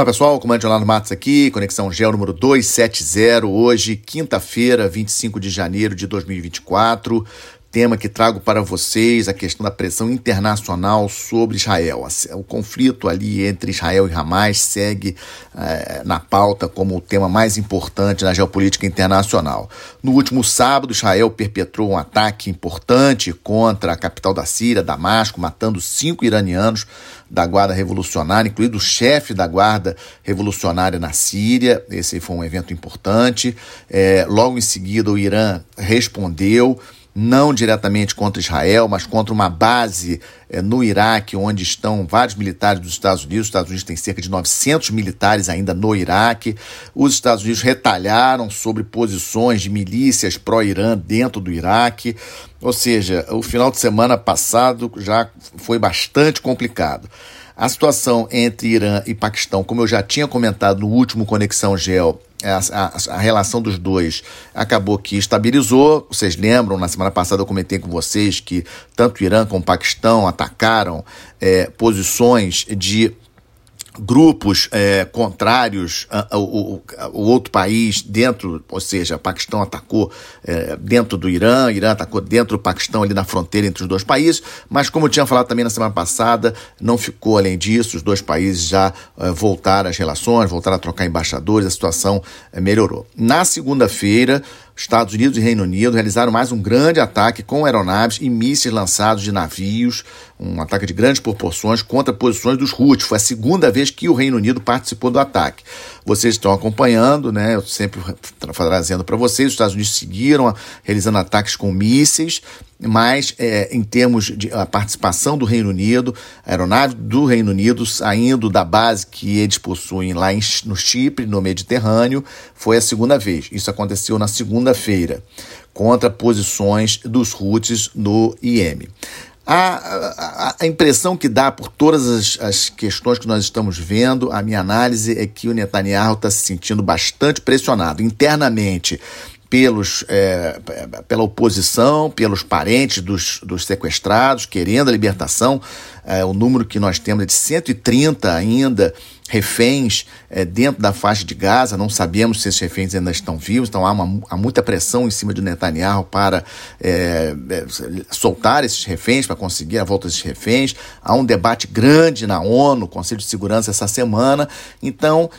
Olá pessoal, comandante Leonardo Matos aqui, Conexão Gel número 270, hoje, quinta-feira, 25 de janeiro de 2024 tema que trago para vocês, a questão da pressão internacional sobre Israel. O conflito ali entre Israel e Hamas segue eh, na pauta como o tema mais importante na geopolítica internacional. No último sábado, Israel perpetrou um ataque importante contra a capital da Síria, Damasco, matando cinco iranianos da Guarda Revolucionária, incluindo o chefe da Guarda Revolucionária na Síria. Esse foi um evento importante. Eh, logo em seguida, o Irã respondeu não diretamente contra Israel, mas contra uma base é, no Iraque, onde estão vários militares dos Estados Unidos. Os Estados Unidos têm cerca de 900 militares ainda no Iraque. Os Estados Unidos retalharam sobre posições de milícias pró-Irã dentro do Iraque. Ou seja, o final de semana passado já foi bastante complicado. A situação entre Irã e Paquistão, como eu já tinha comentado no último Conexão Gel, a, a, a, relação dos dois acabou que estabilizou. Vocês lembram, na semana passada eu comentei com vocês que tanto Irã como Paquistão atacaram é, posições de grupos é, contrários ao, outro país dentro, ou seja, Paquistão atacou é, dentro do Irã, Irã atacou dentro do Paquistão, ali na fronteira entre os dois países, mas como eu tinha falado também na semana passada, não ficou além disso, os dois países já é, voltaram às relações, voltaram a trocar embaixadores, a situação é, melhorou. Na segunda-feira, Estados Unidos e Reino Unido realizaram mais um grande ataque com aeronaves e mísseis lançados de navios, um ataque de grandes proporções contra posições dos Houthis. Foi a segunda vez que o Reino Unido participou do ataque. Vocês estão acompanhando, né? Eu sempre trazendo para vocês, os Estados Unidos seguiram realizando ataques com mísseis mas é, em termos de a participação do Reino Unido, a aeronave do Reino Unido saindo da base que eles possuem lá em, no Chipre, no Mediterrâneo, foi a segunda vez. Isso aconteceu na segunda-feira, contra posições dos Houthis no IEM. A, a, a, impressão que dá por todas as, as, questões que nós estamos vendo, a minha análise é que o Netanyahu está se sentindo bastante pressionado internamente pelos, é, pela oposição, pelos parentes dos, dos sequestrados, querendo a libertação. É, o número que nós temos é de 130 ainda reféns é, dentro da faixa de Gaza, não sabemos se esses reféns ainda estão vivos, então há, uma, há muita pressão em cima de Netanyahu para é, é, soltar esses reféns, para conseguir a volta desses reféns. Há um debate grande na ONU, Conselho de Segurança, essa semana. Então,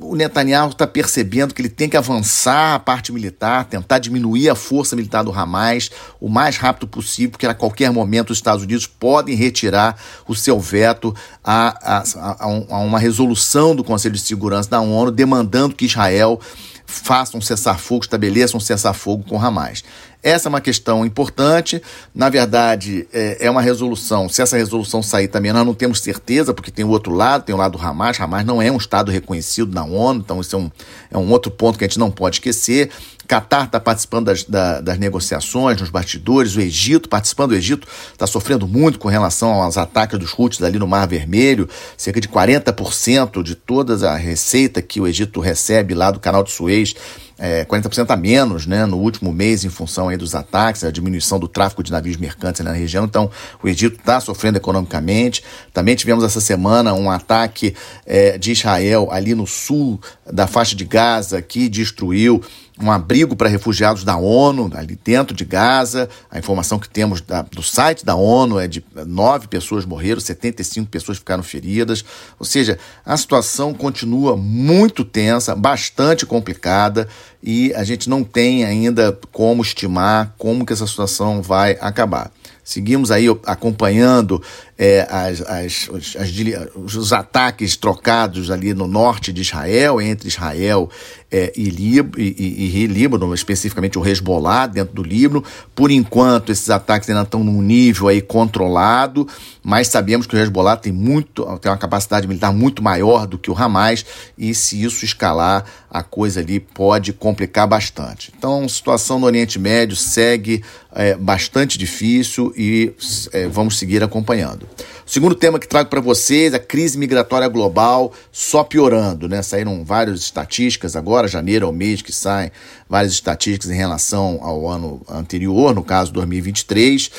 o Netanyahu está percebendo que ele tem que avançar a parte militar, tentar diminuir a força militar do Hamas o mais rápido possível, porque a qualquer momento os Estados Unidos podem retirar o seu veto a, a, a, a uma resolução do Conselho de Segurança da ONU demandando que Israel faça um cessar-fogo, estabeleça um cessar-fogo com Hamas. Essa é uma questão importante. Na verdade, é, é, uma resolução. Se essa resolução sair também, nós não temos certeza, porque tem o outro lado, tem o lado do Hamas. Hamas não é um Estado reconhecido na ONU, então isso é um, é um outro ponto que a gente não pode esquecer. Catar está participando das, da, das negociações nos bastidores, o Egito participando. O Egito está sofrendo muito com relação aos ataques dos Houthis ali no Mar Vermelho. Cerca de 40% de toda a receita que o Egito recebe lá do Canal de Suez é, 40% a menos né, no último mês em função aí dos ataques, a diminuição do tráfico de navios mercantes na região. Então, o Egito está sofrendo economicamente. Também tivemos essa semana um ataque é, de Israel ali no sul da faixa de Gaza que destruiu um abrigo para refugiados da ONU, ali dentro de Gaza. A informação que temos da, do site da ONU é de nove pessoas morreram, 75 pessoas ficaram feridas. Ou seja, a situação continua muito tensa, bastante complicada e a gente não tem ainda como estimar como que essa situação vai acabar. Seguimos aí acompanhando é, as, as, os, as, os, ataques trocados ali no norte de Israel, entre Israel é, e, Lib, e, e, e, Líbano, especificamente o Hezbollah dentro do Líbano. Por enquanto, esses ataques ainda estão num nível aí controlado, mas sabemos que o Hezbollah tem, muito, tem uma capacidade militar muito maior do que o Hamas, e se isso escalar, a coisa ali pode complicar bastante. Então, a situação no Oriente Médio segue é, bastante difícil e é, vamos seguir acompanhando. O segundo tema que trago para vocês, a crise migratória global só piorando, né? Saíram várias estatísticas agora, janeiro é o mês que saem várias estatísticas em relação ao ano anterior, no caso 2023,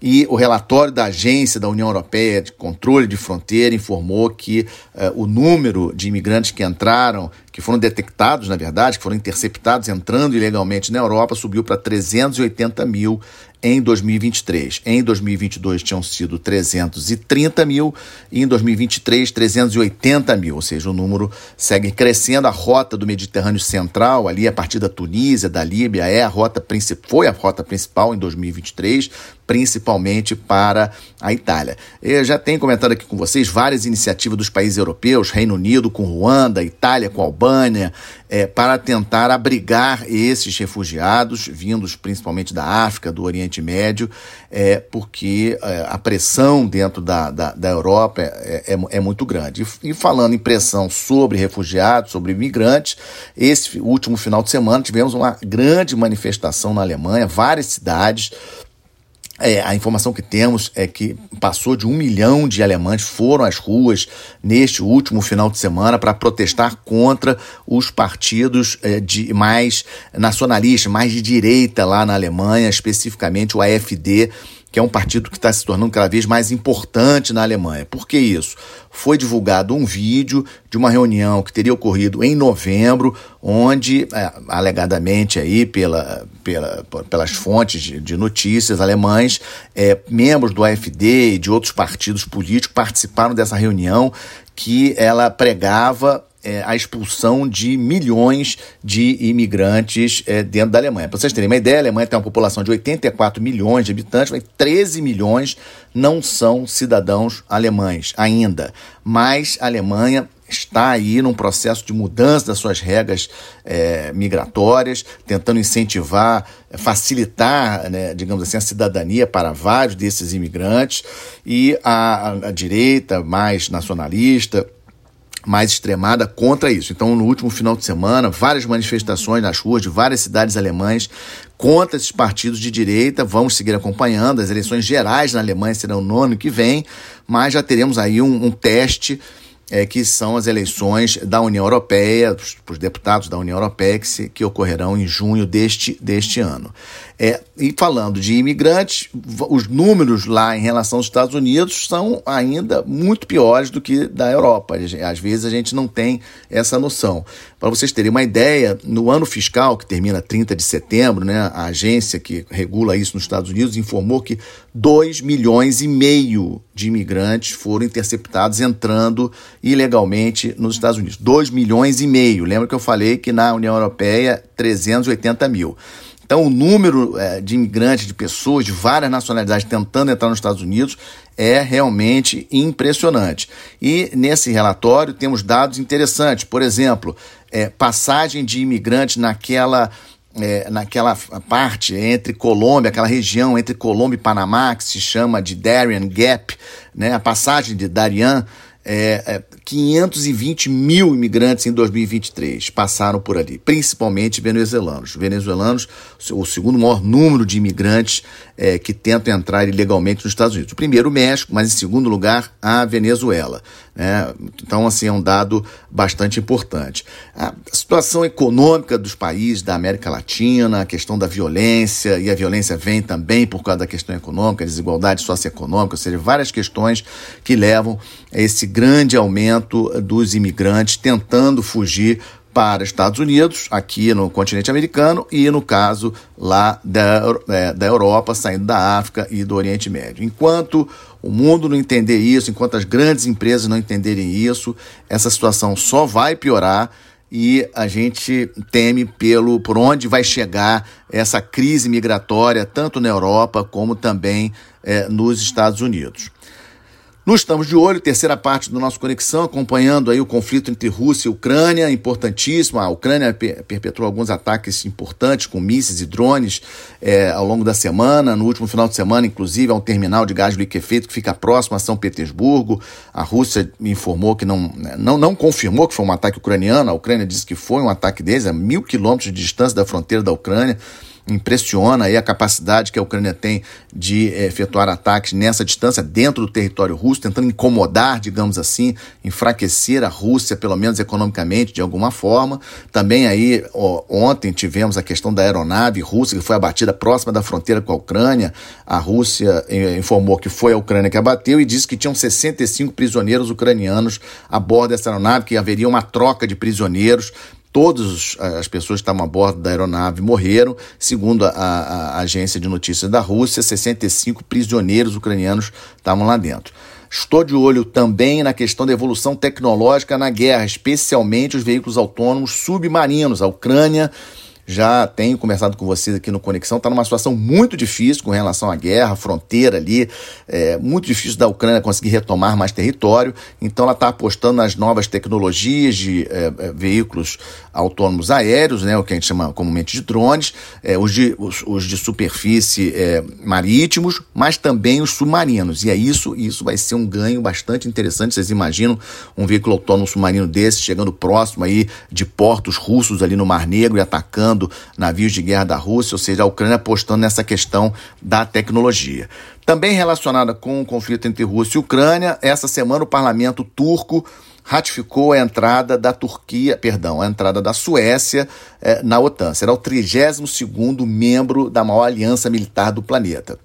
e o relatório da Agência da União Europeia de Controle de Fronteira informou que uh, o número de imigrantes que entraram, que foram detectados, na verdade, que foram interceptados entrando ilegalmente na Europa, subiu para 380 mil em 2023. Em 2022 tinham sido 330 mil e em 2023 380 mil, ou seja, o número segue crescendo. A rota do Mediterrâneo Central, ali a partir da Tunísia, da Líbia, é a rota foi a rota principal em 2023, principalmente para a Itália. Eu já tenho comentado aqui com vocês várias iniciativas dos países europeus, Reino Unido com Ruanda, Itália com Albânia, é, para tentar abrigar esses refugiados, vindos principalmente da África, do Oriente Médio, é, porque é, a pressão dentro da, da, da Europa é, é, é, muito grande. E, e falando em pressão sobre refugiados, sobre imigrantes, esse último final de semana tivemos uma grande manifestação na Alemanha, várias cidades é, a informação que temos é que passou de um milhão de alemães foram às ruas neste último final de semana para protestar contra os partidos é, de mais nacionalistas, mais de direita lá na Alemanha, especificamente o AfD, que é um partido que está se tornando cada vez mais importante na Alemanha. Por que isso? Foi divulgado um vídeo de uma reunião que teria ocorrido em novembro, onde, é, alegadamente aí pela, pela, pelas fontes de, de notícias alemães, é, membros do AfD e de outros partidos políticos participaram dessa reunião que ela pregava é, a expulsão de milhões de imigrantes é, dentro da Alemanha. Para vocês terem uma ideia, a Alemanha tem uma população de 84 milhões de habitantes, mas 13 milhões não são cidadãos alemães ainda. Mas a Alemanha está aí num processo de mudança das suas regras é, migratórias, tentando incentivar, facilitar, né, digamos assim, a cidadania para vários desses imigrantes, e a, a direita mais nacionalista mais extremada contra isso. Então, no último final de semana, várias manifestações nas ruas de várias cidades alemãs contra esses partidos de direita. Vamos seguir acompanhando. As eleições gerais na Alemanha serão no ano que vem, mas já teremos aí um, um teste é, que são as eleições da União Europeia, os deputados da União Europeia, que, se, que ocorrerão em junho deste, deste ano. É, e falando de imigrantes, os números lá em relação aos Estados Unidos são ainda muito piores do que da Europa. Às vezes a gente não tem essa noção. Para vocês terem uma ideia, no ano fiscal, que termina 30 de setembro, né, a agência que regula isso nos Estados Unidos informou que 2 milhões e meio de imigrantes foram interceptados entrando ilegalmente nos Estados Unidos. 2 milhões e meio. Lembra que eu falei que na União Europeia 380 mil. Então, o número é, de imigrantes, de pessoas de várias nacionalidades tentando entrar nos Estados Unidos é realmente impressionante. E nesse relatório temos dados interessantes. Por exemplo, é, passagem de imigrantes naquela. É, naquela parte entre Colômbia, aquela região entre Colômbia e Panamá, que se chama de Darien Gap, né, a passagem de Darien, é, é, 520 mil imigrantes em 2023 passaram por ali, principalmente venezuelanos. Venezuelanos, o segundo maior número de imigrantes é, que tentam entrar ilegalmente nos Estados Unidos. O primeiro, o México, mas em segundo lugar, a Venezuela. Né? Então, assim, é um dado bastante importante. A situação econômica dos países da América Latina, a questão da violência, e a violência vem também por causa da questão econômica, desigualdade socioeconômica, ou seja, várias questões que levam a esse grande aumento dos imigrantes tentando fugir para Estados Unidos, aqui no continente americano, e no caso lá da, é, da Europa, saindo da África e do Oriente Médio. Enquanto o mundo não entender isso, enquanto as grandes empresas não entenderem isso, essa situação só vai piorar e a gente teme pelo por onde vai chegar essa crise migratória, tanto na Europa como também é, nos Estados Unidos. Nós estamos de olho, terceira parte do nosso Conexão, acompanhando aí o conflito entre Rússia e Ucrânia, importantíssimo. A Ucrânia perpetrou alguns ataques importantes com mísseis e drones é, ao longo da semana. No último final de semana, inclusive, há um terminal de gás liquefeito que fica próximo a São Petersburgo. A Rússia informou que não, não, não confirmou que foi um ataque ucraniano. A Ucrânia disse que foi um ataque deles, a mil quilômetros de distância da fronteira da Ucrânia Impressiona aí a capacidade que a Ucrânia tem de é, efetuar ataques nessa distância, dentro do território russo, tentando incomodar, digamos assim, enfraquecer a Rússia, pelo menos economicamente, de alguma forma. Também aí, ó, ontem tivemos a questão da aeronave russa que foi abatida próxima da fronteira com a Ucrânia. A Rússia eh, informou que foi a Ucrânia que abateu e disse que tinham 65 prisioneiros ucranianos a bordo dessa aeronave, que haveria uma troca de prisioneiros Todas as pessoas que estavam a bordo da aeronave morreram. Segundo a, a, a agência de notícias da Rússia, 65 prisioneiros ucranianos estavam lá dentro. Estou de olho também na questão da evolução tecnológica na guerra, especialmente os veículos autônomos submarinos. A Ucrânia já tenho conversado com vocês aqui no Conexão, está numa situação muito difícil com relação à guerra, fronteira ali, é muito difícil da Ucrânia conseguir retomar mais território, então ela está apostando nas novas tecnologias de é, é, veículos autônomos aéreos, né, o que a gente chama comumente de drones, é, os, de, os, os de superfície é, marítimos, mas também os submarinos, e é isso, isso vai ser um ganho bastante interessante, vocês imaginam um veículo autônomo submarino desse chegando próximo aí de portos russos ali no Mar Negro e atacando navios de guerra da Rússia, ou seja, a Ucrânia apostando nessa questão da tecnologia. Também relacionada com o conflito entre Rússia e Ucrânia, essa semana o parlamento turco ratificou a entrada da Turquia, perdão, a entrada da Suécia eh, na OTAN. Será o 32º membro da maior aliança militar do planeta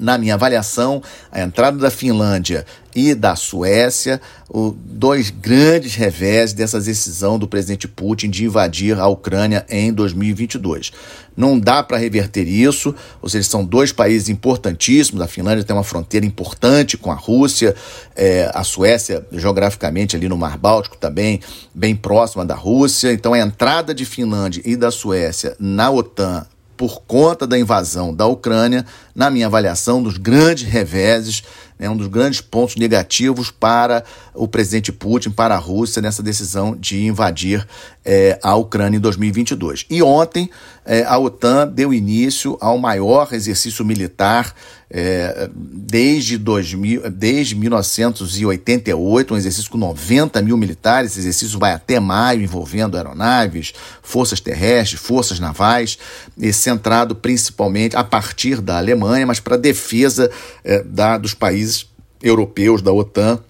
na minha avaliação, a entrada da Finlândia e da Suécia, o, dois grandes revés dessa decisão do presidente Putin de invadir a Ucrânia em 2022. Não dá para reverter isso, ou seja, são dois países importantíssimos. A Finlândia tem uma fronteira importante com a Rússia, é, a Suécia, geograficamente, ali no Mar Báltico, também bem próxima da Rússia. Então, a entrada de Finlândia e da Suécia na OTAN por conta da invasão da Ucrânia, na minha avaliação, dos grandes reveses, né, um dos grandes pontos negativos para o presidente Putin, para a Rússia, nessa decisão de invadir é, a Ucrânia em 2022. E ontem, é, a OTAN deu início ao maior exercício militar é, desde, 2000, desde 1988, um exercício com 90 mil militares. Esse exercício vai até maio, envolvendo aeronaves, forças terrestres, forças navais, e centrado principalmente a partir da Alemanha, mas para defesa é, da, dos países europeus da OTAN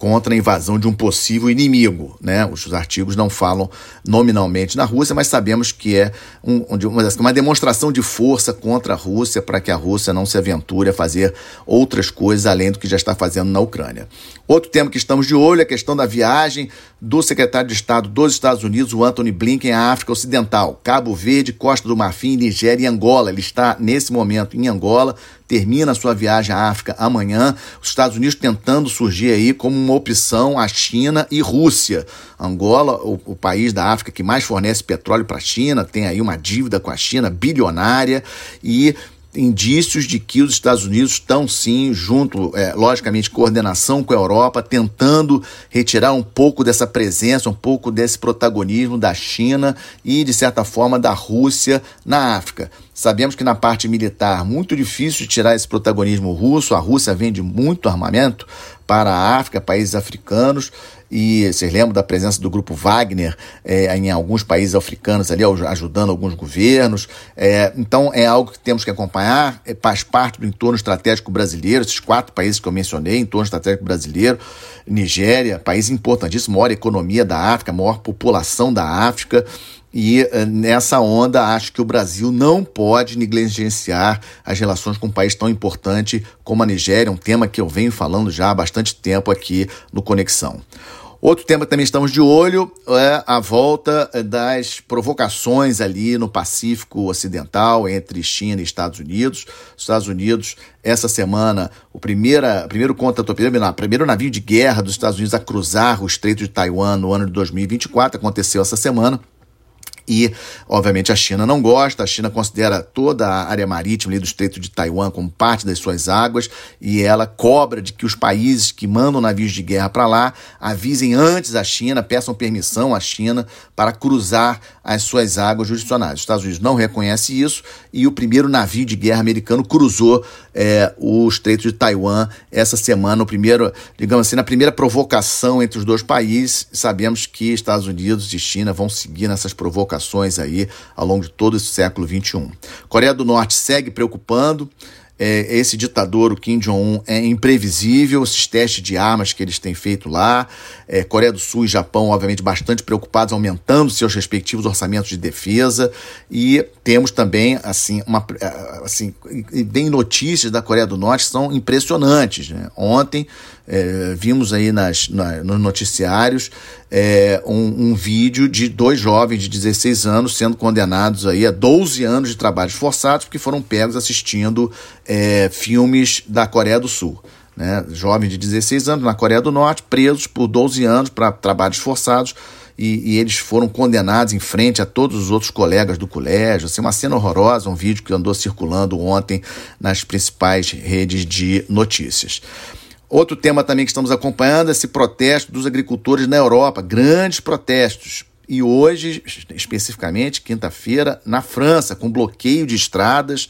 contra a invasão de um possível inimigo. Né? Os artigos não falam nominalmente na Rússia, mas sabemos que é um, uma demonstração de força contra a Rússia para que a Rússia não se aventure a fazer outras coisas além do que já está fazendo na Ucrânia. Outro tema que estamos de olho é a questão da viagem do secretário de Estado dos Estados Unidos, o Anthony Blinken, à África Ocidental, Cabo Verde, Costa do Marfim, Nigéria e Angola. Ele está, nesse momento, em Angola, termina sua viagem à África amanhã. Os Estados Unidos tentando surgir aí como uma opção à China e Rússia. Angola, o, o país da África que mais fornece petróleo para a China, tem aí uma dívida com a China bilionária e indícios de que os Estados Unidos estão sim, junto, é, logicamente, coordenação com a Europa, tentando retirar um pouco dessa presença, um pouco desse protagonismo da China e, de certa forma, da Rússia na África. Sabemos que na parte militar, muito difícil de tirar esse protagonismo russo, a Rússia vende muito armamento para a África, países africanos, e vocês lembram da presença do grupo Wagner é, em alguns países africanos ali, ajudando alguns governos. É, então é algo que temos que acompanhar, é, faz parte do entorno estratégico brasileiro, esses quatro países que eu mencionei, entorno estratégico brasileiro, Nigéria, país importantíssimo, maior economia da África, maior população da África. E eh, nessa onda, acho que o Brasil não pode negligenciar as relações com um país tão importante como a Nigéria, um tema que eu venho falando já há bastante tempo aqui no Conexão. Outro tema que também estamos de olho é a volta eh, das provocações ali no Pacífico Ocidental entre China e Estados Unidos. Estados Unidos, essa semana, o primeira, primeiro primeiro, primeiro navio de guerra dos Estados Unidos a cruzar o Estreito de Taiwan no ano de 2024 aconteceu essa semana. E, obviamente, a China não gosta, a China considera toda a área marítima do Estreito de Taiwan como parte das suas águas. E ela cobra de que os países que mandam navios de guerra para lá avisem antes a China, peçam permissão à China para cruzar as suas águas jurisdicionais. Os Estados Unidos não reconhece isso. E o primeiro navio de guerra americano cruzou é, o Estreito de Taiwan essa semana, o primeiro, digamos assim, na primeira provocação entre os dois países. Sabemos que Estados Unidos e China vão seguir nessas provocações gerações aí ao longo de todo esse século XXI. Coreia do Norte segue preocupando. É, esse ditador, o Kim Jong-un, é imprevisível, esses testes de armas que eles têm feito lá. É, Coreia do Sul e Japão, obviamente, bastante preocupados, aumentando seus respectivos orçamentos de defesa. E temos também, assim, uma, é, assim bem notícias da Coreia do Norte são impressionantes. Né? Ontem é, vimos aí nas, na, nos noticiários é, um, um, vídeo de dois jovens de 16 anos sendo condenados aí a 12 anos de trabalhos forçados porque foram pegos assistindo é, filmes da Coreia do Sul. Né? Jovens de 16 anos na Coreia do Norte, presos por 12 anos para trabalhos forçados. E, e, eles foram condenados em frente a todos os outros colegas do colégio. Assim, uma cena horrorosa, um vídeo que andou circulando ontem nas principais redes de notícias. Outro tema também que estamos acompanhando é esse protesto dos agricultores na Europa, grandes protestos. E hoje, especificamente, quinta-feira, na França, com bloqueio de estradas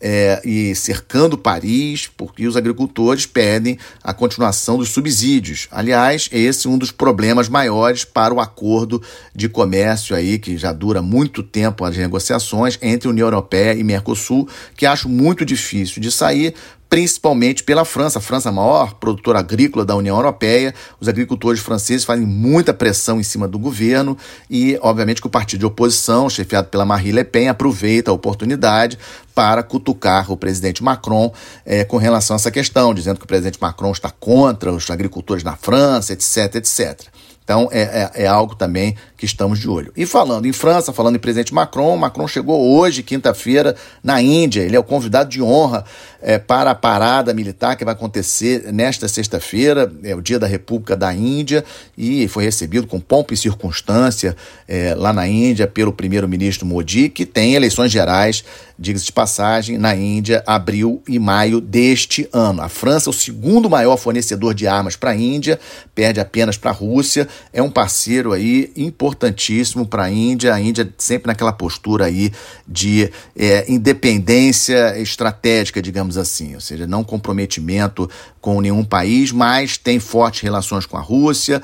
é, e cercando Paris, porque os agricultores pedem a continuação dos subsídios. Aliás, esse é um dos problemas maiores para o acordo de comércio aí, que já dura muito tempo as negociações entre União Europeia e Mercosul, que acho muito difícil de sair, principalmente pela França. A França é a maior produtora agrícola da União Europeia. Os agricultores franceses fazem muita pressão em cima do governo e, obviamente, que o partido de oposição, chefiado pela Marie Le Pen, aproveita a oportunidade para cutucar o presidente Macron é, com relação a essa questão, dizendo que o presidente Macron está contra os agricultores na França, etc, etc. Então é, é, é, algo também que estamos de olho. E falando em França, falando em presidente Macron, Macron chegou hoje, quinta-feira, na Índia. Ele é o convidado de honra é, para a parada militar que vai acontecer nesta sexta-feira, é o Dia da República da Índia, e foi recebido com pompa e circunstância é, lá na Índia pelo primeiro-ministro Modi, que tem eleições gerais, diga-se de passagem, na Índia, abril e maio deste ano. A França o segundo maior fornecedor de armas para a Índia, perde apenas para a Rússia, é um parceiro aí importantíssimo para a Índia, a Índia sempre naquela postura aí de é, independência estratégica, digamos digamos assim, ou seja, não comprometimento com nenhum país, mas tem fortes relações com a Rússia,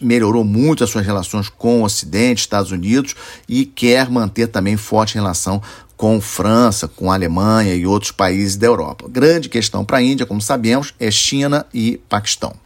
melhorou muito as suas relações com o Ocidente, Estados Unidos e quer manter também forte relação com França, com Alemanha e outros países da Europa. Grande questão para a Índia, como sabemos, é China e Paquistão.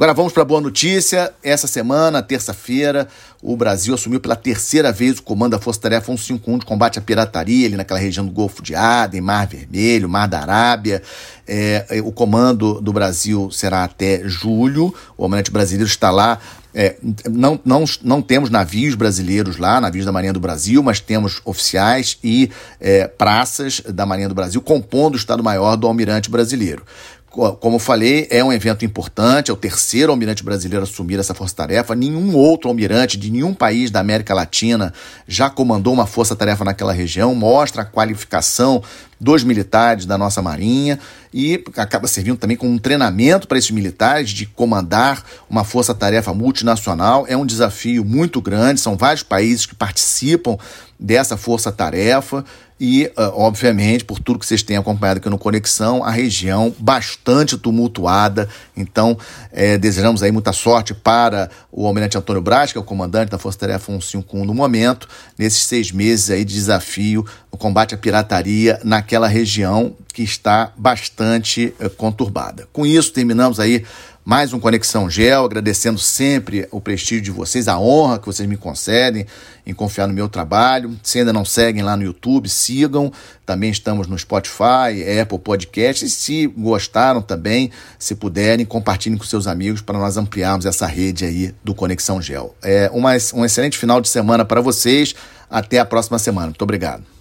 Agora vamos para a boa notícia. Essa semana, terça-feira, o Brasil assumiu pela terceira vez o comando da Força Tarefa 151 de combate à pirataria, ali naquela região do Golfo de Aden, Mar Vermelho, Mar da Arábia. É, é o comando do Brasil será até julho. O Almirante Brasileiro está lá é, não, não, não temos navios brasileiros lá, navios da Marinha do Brasil, mas temos oficiais e é, praças da Marinha do Brasil compondo o Estado-Maior do Almirante Brasileiro. Como falei, é um evento importante, é o terceiro almirante brasileiro a assumir essa força-tarefa. Nenhum outro almirante de nenhum país da América Latina já comandou uma força-tarefa naquela região, mostra a qualificação dos militares da nossa Marinha e acaba servindo também como um treinamento para esses militares de comandar uma força-tarefa multinacional. É um desafio muito grande, são vários países que participam dessa força-tarefa e, uh, obviamente, por tudo que vocês têm acompanhado aqui no Conexão, a região bastante tumultuada. Então, é, desejamos aí muita sorte para o Almirante Antônio Braz, que é o comandante da Força Tarefa 151 no momento, nesses seis meses aí de desafio no combate à pirataria naquela região que está bastante uh, conturbada. Com isso, terminamos aí mais um Conexão Gel, agradecendo sempre o prestígio de vocês, a honra que vocês me concedem em confiar no meu trabalho. Se ainda não seguem lá no YouTube, sigam. Também estamos no Spotify, Apple Podcast. E se gostaram também, se puderem, compartilhem com seus amigos para nós ampliarmos essa rede aí do Conexão Gel. É uma, um excelente final de semana para vocês. Até a próxima semana. Muito obrigado.